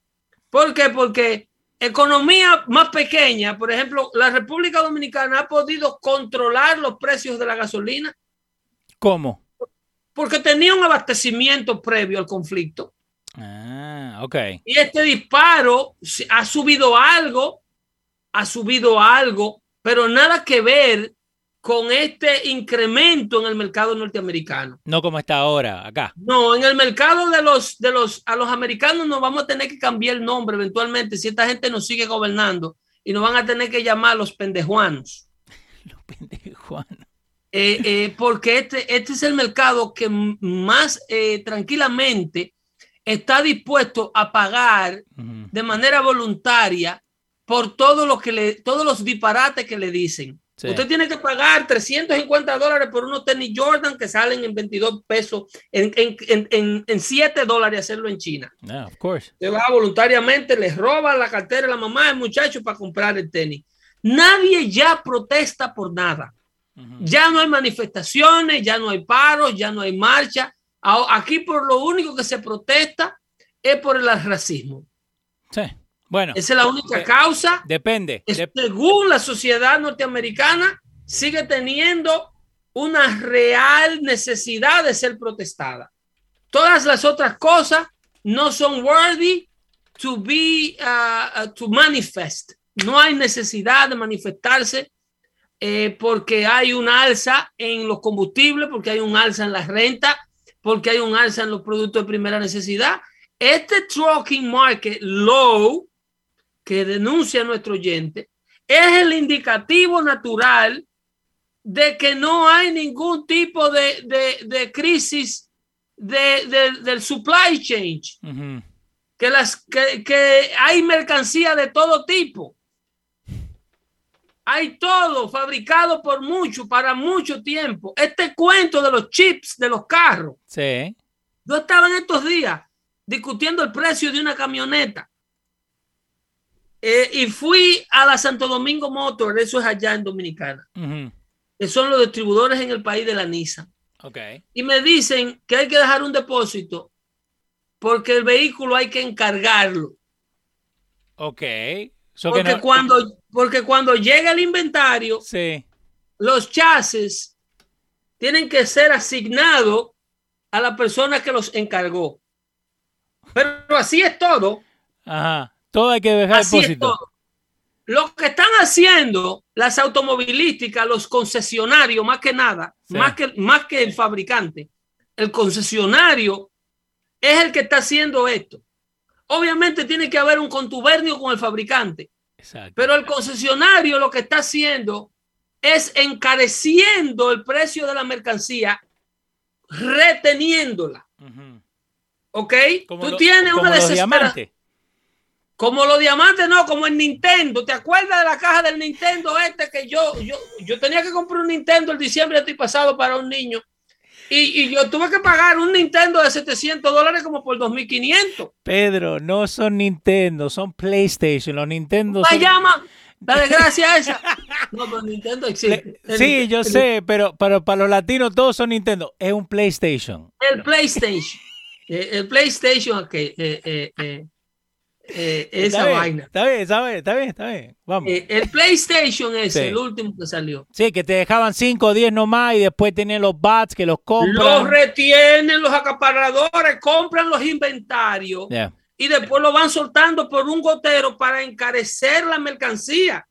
¿Por qué? Porque economía más pequeña, por ejemplo, la República Dominicana ha podido controlar los precios de la gasolina. ¿Cómo? Porque tenía un abastecimiento previo al conflicto. Ah, ok. Y este disparo ha subido algo, ha subido algo pero nada que ver con este incremento en el mercado norteamericano. No como está ahora acá. No, en el mercado de los de los a los americanos nos vamos a tener que cambiar el nombre eventualmente si esta gente nos sigue gobernando y nos van a tener que llamar los pendejuanos. los pendejuanos. Eh, eh, porque este, este es el mercado que más eh, tranquilamente está dispuesto a pagar uh -huh. de manera voluntaria por todo lo que le, todos los disparates que le dicen. Sí. Usted tiene que pagar 350 dólares por unos tenis Jordan que salen en 22 pesos, en, en, en, en 7 dólares hacerlo en China. Yeah, of course. Se va voluntariamente, les roba la cartera a la mamá del muchacho para comprar el tenis. Nadie ya protesta por nada. Uh -huh. Ya no hay manifestaciones, ya no hay paros, ya no hay marcha. Aquí por lo único que se protesta es por el racismo. Sí. Bueno, esa es la única eh, causa. Depende. Según la sociedad norteamericana, sigue teniendo una real necesidad de ser protestada. Todas las otras cosas no son worthy to be uh, uh, to manifest. No hay necesidad de manifestarse eh, porque hay un alza en los combustibles, porque hay un alza en la renta, porque hay un alza en los productos de primera necesidad. Este trucking market low que denuncia nuestro oyente es el indicativo natural de que no hay ningún tipo de, de, de crisis de, del supply chain. Uh -huh. que, las, que, que hay mercancía de todo tipo. Hay todo fabricado por mucho, para mucho tiempo. Este cuento de los chips de los carros. Sí. Yo estaba en estos días discutiendo el precio de una camioneta eh, y fui a la Santo Domingo Motor, eso es allá en Dominicana, uh -huh. que son los distribuidores en el país de la Nissan. Okay. Y me dicen que hay que dejar un depósito porque el vehículo hay que encargarlo. Ok. So porque, no... cuando, porque cuando llega el inventario, sí. los chasis tienen que ser asignados a la persona que los encargó. Pero así es todo. Ajá. Todo hay que dejar Así depósito. Lo que están haciendo las automovilísticas, los concesionarios, más que nada, sí. más, que, más que el fabricante, el concesionario es el que está haciendo esto. Obviamente tiene que haber un contubernio con el fabricante, Exacto. pero el concesionario lo que está haciendo es encareciendo el precio de la mercancía, reteniéndola. Uh -huh. ¿Ok? Como Tú lo, tienes como una desesperación. Como los diamantes, no, como el Nintendo. ¿Te acuerdas de la caja del Nintendo este que yo, yo, yo tenía que comprar un Nintendo el diciembre de pasado para un niño? Y, y, yo tuve que pagar un Nintendo de 700 dólares como por 2.500. Pedro, no son Nintendo, son PlayStation. Los Nintendo ¿Cómo son... llama? La desgracia esa. No, pero Nintendo existe. Le... Sí, yo sé, pero, pero para los latinos todos son Nintendo. Es un PlayStation. El PlayStation. Eh, el PlayStation, que eh, eh, eh, eh, esa está bien, vaina. Está bien, está bien, está bien, está bien. Vamos. Eh, el PlayStation es Sí. el último que salió. Sí, que te dejaban 5 o 10 nomás y después tenían los bats que los compran. Los retienen los acaparadores, compran los inventarios Yeah. y después lo van soltando por un gotero para encarecer la mercancía.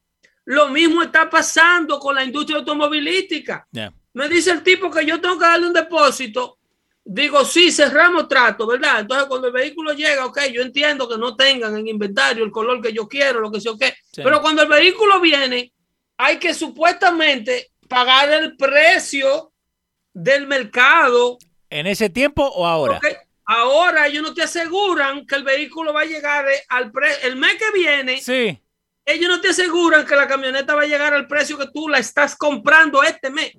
Lo mismo está pasando con la industria automovilística. Yeah. Me dice el tipo que yo tengo que darle un depósito. Digo, sí, cerramos trato, ¿verdad? Entonces, cuando el vehículo llega, ok, yo entiendo que no tengan en inventario el color que yo quiero, lo que sea, ok. Sí. Pero cuando el vehículo viene, hay que supuestamente pagar el precio del mercado. ¿En ese tiempo o ahora? ahora ellos no te aseguran que el vehículo va a llegar al precio. El mes que viene, Sí. ellos no te aseguran que la camioneta va a llegar al precio que tú la estás comprando este mes.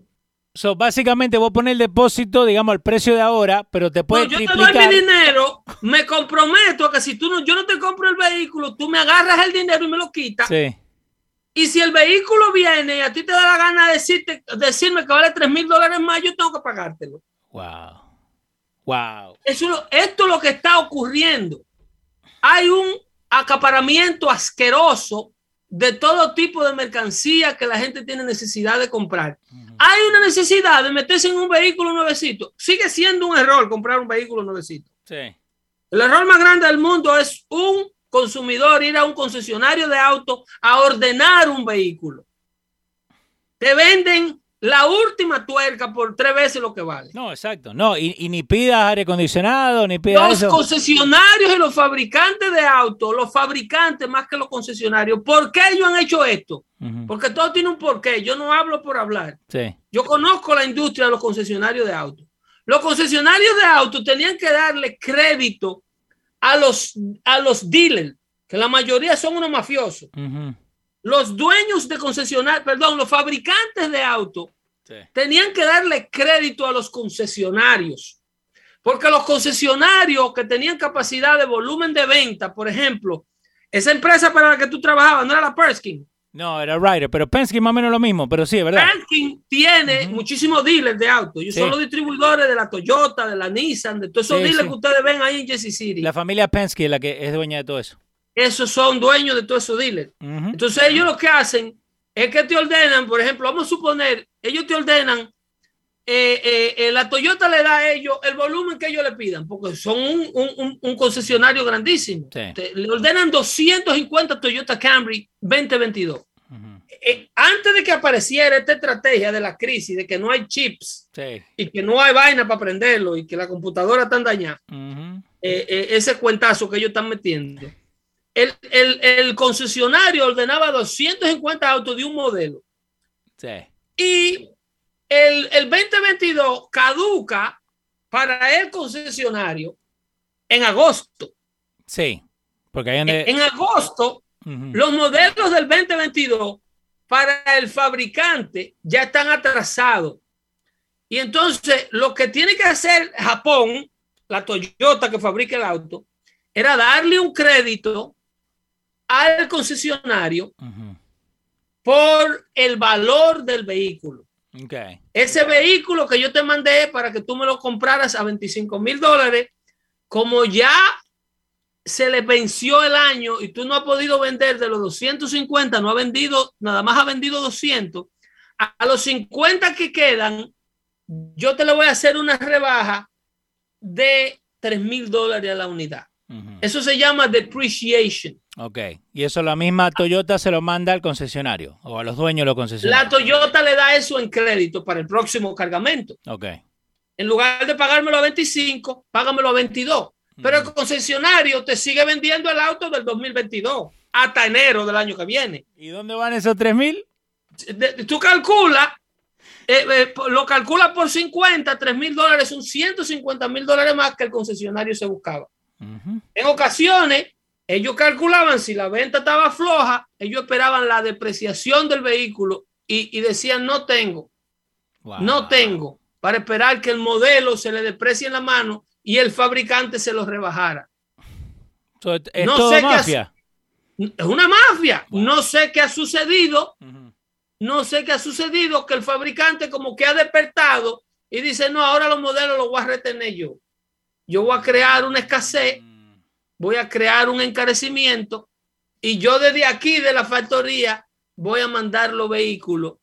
So, básicamente vos pones el depósito, digamos, al precio de ahora, pero te puede No, yo te doy triplicar. mi dinero, me comprometo a que si tú no, yo no te compro el vehículo, tú me agarras el dinero y me lo quitas. Sí. Y si el vehículo viene y a ti te da la gana de decirte, decirme que vale 3 mil dólares más, yo tengo que pagártelo. Wow. Wow. Eso, esto es lo que está ocurriendo. Hay un acaparamiento asqueroso de todo tipo de mercancía que la gente tiene necesidad de comprar. Hay una necesidad de meterse en un vehículo nuevecito. Sigue siendo un error comprar un vehículo nuevecito. Sí. El error más grande del mundo es un consumidor ir a un concesionario de auto a ordenar un vehículo. te venden la última tuerca por tres veces lo que vale. No, exacto. No, y, ni pidas aire acondicionado, ni pidas. Los concesionarios y los fabricantes de autos, los fabricantes más que los concesionarios, ¿por qué ellos han hecho esto? Porque todo tiene un porqué. Yo no hablo por hablar. Sí. Yo conozco la industria de los concesionarios de autos. Los concesionarios de autos tenían que darle crédito a los, a los dealers, que la mayoría son unos mafiosos los dueños de concesionarios, perdón, los fabricantes de autos tenían que darle crédito a los concesionarios. Porque los concesionarios que tenían capacidad de volumen de venta, por ejemplo, esa empresa para la que tú trabajabas, no era la Perskin. No, era Ryder, pero Penske más o menos lo mismo, pero sí, es verdad. Penske tiene muchísimos dealers de autos. Ellos son los distribuidores de la Toyota, de la Nissan, de todos esos dealers que ustedes ven ahí en Jesse City. La familia Penske es la que es dueña de todo eso esos son dueños de todos esos dealers. Entonces ellos lo que hacen es que te ordenan, por ejemplo, vamos a suponer, ellos te ordenan, eh, eh, eh, la Toyota le da a ellos el volumen que ellos le pidan, porque son un, concesionario grandísimo. le ordenan 250 Toyota Camry 2022. antes de que apareciera esta estrategia de la crisis, de que no hay chips y que no hay vaina para prenderlo y que la computadora está dañada, ese cuentazo que ellos están metiendo el, concesionario ordenaba 250 autos de un modelo. Y el, 2022 caduca para el concesionario en agosto. Sí, porque en, agosto los modelos del 2022 para el fabricante ya están atrasados. Y entonces lo que tiene que hacer Japón, la Toyota que fabrica el auto, era darle un crédito al concesionario por el valor del vehículo. Ese vehículo que yo te mandé para que tú me lo compraras a 25 mil dólares, como ya se le venció el año y tú no has podido vender de los 250, no ha vendido, nada más ha vendido 200, a, los 50 que quedan, yo te le voy a hacer una rebaja de 3 mil dólares a la unidad. Eso se llama depreciation. Ok, y eso la misma Toyota se lo manda al concesionario o a los dueños de los concesionarios. La Toyota le da eso en crédito para el próximo cargamento. Ok. En lugar de pagármelo a 25, págamelo a 22. Pero el concesionario te sigue vendiendo el auto del 2022 hasta enero del año que viene. ¿Y dónde van esos 3 mil? Tú calculas, eh, eh, lo calculas por 50, 3 mil dólares son 150 mil dólares más que el concesionario se buscaba. En ocasiones, ellos calculaban si la venta estaba floja, ellos esperaban la depreciación del vehículo y, decían no tengo, no tengo, para esperar que el modelo se le deprecie en la mano y el fabricante se lo rebajara. es no sé mafia. es una mafia. No sé qué ha sucedido. No sé qué ha sucedido que el fabricante como que ha despertado y dice, no, ahora los modelos los voy a retener yo. Yo voy a crear una escasez voy a crear un encarecimiento y yo desde aquí de la factoría voy a mandar los vehículos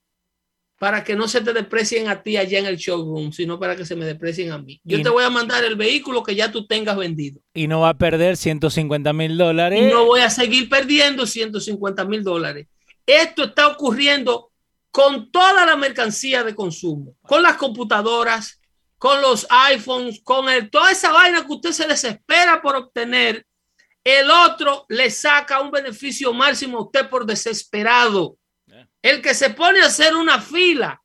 para que no se te deprecien a ti allá en el showroom, sino para que se me deprecien a mí. Yo te voy a mandar el vehículo que ya tú tengas vendido. Y no va a perder 150 mil dólares. Y no voy a seguir perdiendo 150 mil dólares. Esto está ocurriendo con toda la mercancía de consumo, con las computadoras, con los iPhones, con el, toda esa vaina que usted se desespera por obtener el otro le saca un beneficio máximo a usted por desesperado. El que se pone a hacer una fila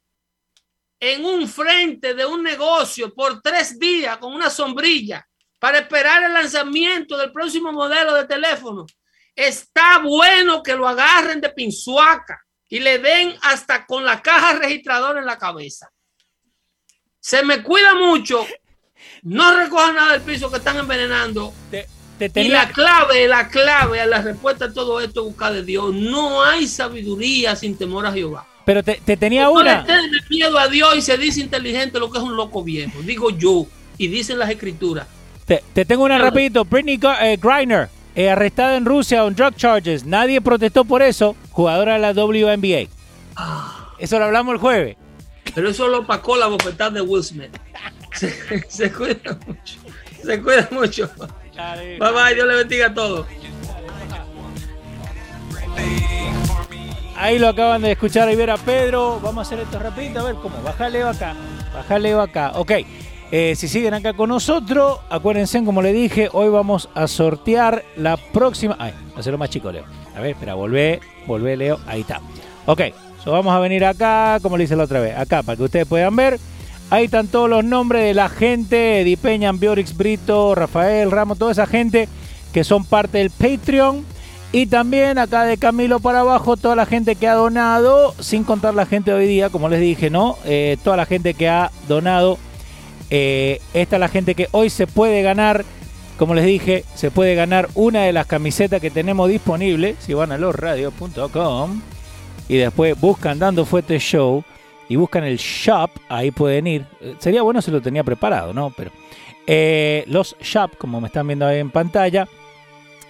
en un frente de un negocio por tres días con una sombrilla para esperar el lanzamiento del próximo modelo de teléfono. Está bueno que lo agarren de pinzuaca y le den hasta con la caja registradora en la cabeza. Se me cuida mucho. No recojan nada del piso que están envenenando. Y la clave, la clave a la respuesta a todo esto es buscar de Dios. No hay sabiduría sin temor a Jehová. Pero te, tenía una. No le miedo a Dios y se dice inteligente lo que es un loco viejo. Digo yo. Y dicen las escrituras. Te, tengo una rapidito. Britney eh, Griner, eh, arrestada en Rusia on drug charges. Nadie protestó por eso. Jugadora de la WNBA. Ah. Eso lo hablamos el jueves. Pero eso lo pacó la bofetada de Will Smith. Se, se cuida mucho. Se cuida mucho. Bye bye, Dios le bendiga a todos. ahí lo acaban de escuchar y ver a Pedro. Vamos a hacer esto rapidito, a ver cómo. Bájale acá, bájale acá. Ok. Eh, si siguen acá con nosotros, acuérdense, como le dije, hoy vamos a sortear la próxima. Ay, hacerlo más chico, Leo. A ver, espera, volvé, volvé, Leo. Ahí está. Ok, so vamos a venir acá, como le hice la otra vez, acá para que ustedes puedan ver. Ahí están todos los nombres de la gente: Eddie Peña, Biorix Brito, Rafael Ramos, toda esa gente que son parte del Patreon. Y también acá de Camilo para abajo, toda la gente que ha donado, sin contar la gente de hoy día, como les dije, ¿no? Eh, toda la gente que ha donado eh, esta es la gente que hoy se puede ganar, como les dije, se puede ganar una de las camisetas que tenemos disponible. Si van a losradios.com y después buscan Dando Fuerte Show y buscan el shop, ahí pueden ir. Eh, sería bueno si lo tenía preparado, ¿no? Pero eh, los shop, como me están viendo ahí en pantalla,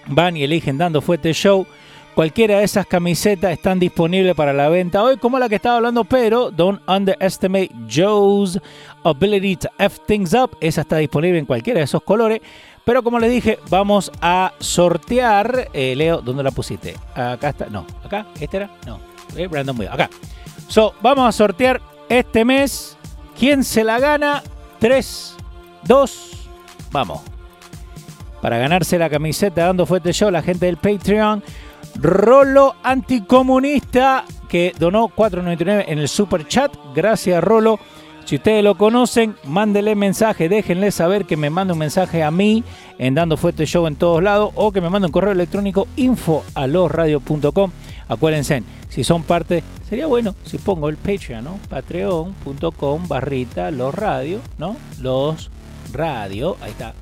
van y eligen Dando Fuerte Show. Cualquiera de esas camisetas están disponibles para la venta hoy, como la que estaba hablando Pedro. Don't underestimate Joe's ability to F things up. Esa está disponible en cualquiera de esos colores. Pero como les dije, vamos a sortear. Eh, Leo, ¿dónde la pusiste? Acá está. No, acá. ¿Este era? No. Eh, Brandon Acá. So, vamos a sortear este mes. ¿Quién se la gana? 3, 2, vamos. Para ganarse la camiseta dando fuerte yo, la gente del Patreon Rolo anticomunista que donó 4.99 en el super chat. Gracias Rolo. Si ustedes lo conocen, mándenle mensaje, déjenle saber que me mande un mensaje a mí en Dando Fuerte Show en todos lados o que me mande un correo electrónico info a losradio.com. Acuérdense, si son parte, sería bueno si pongo el Patreon, ¿no? Patreon.com barrita los radio, ¿no? Los radio, ahí está.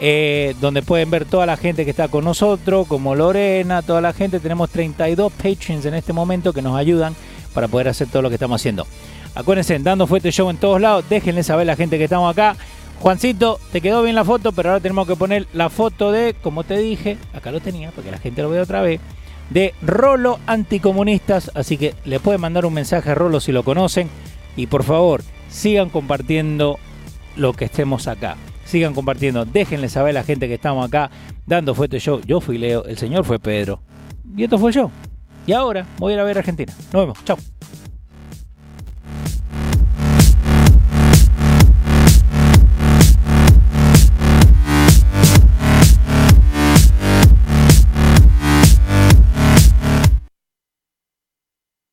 Eh, donde pueden ver toda la gente que está con nosotros, como Lorena, toda la gente. Tenemos 32 patrons en este momento que nos ayudan para poder hacer todo lo que estamos haciendo. Acuérdense, dando fuerte show en todos lados. Déjenle saber la gente que estamos acá. Juancito, te quedó bien la foto, pero ahora tenemos que poner la foto de, como te dije, acá lo tenía, porque la gente lo ve otra vez, de Rolo Anticomunistas. Así que le pueden mandar un mensaje a Rolo si lo conocen. Y por favor, sigan compartiendo lo que estemos acá sigan compartiendo, déjenle saber a la gente que estamos acá dando fuerte show. Yo fui Leo, el señor fue Pedro. Y esto fue yo. Y ahora voy a ir a ver Argentina. Nos vemos. Chao.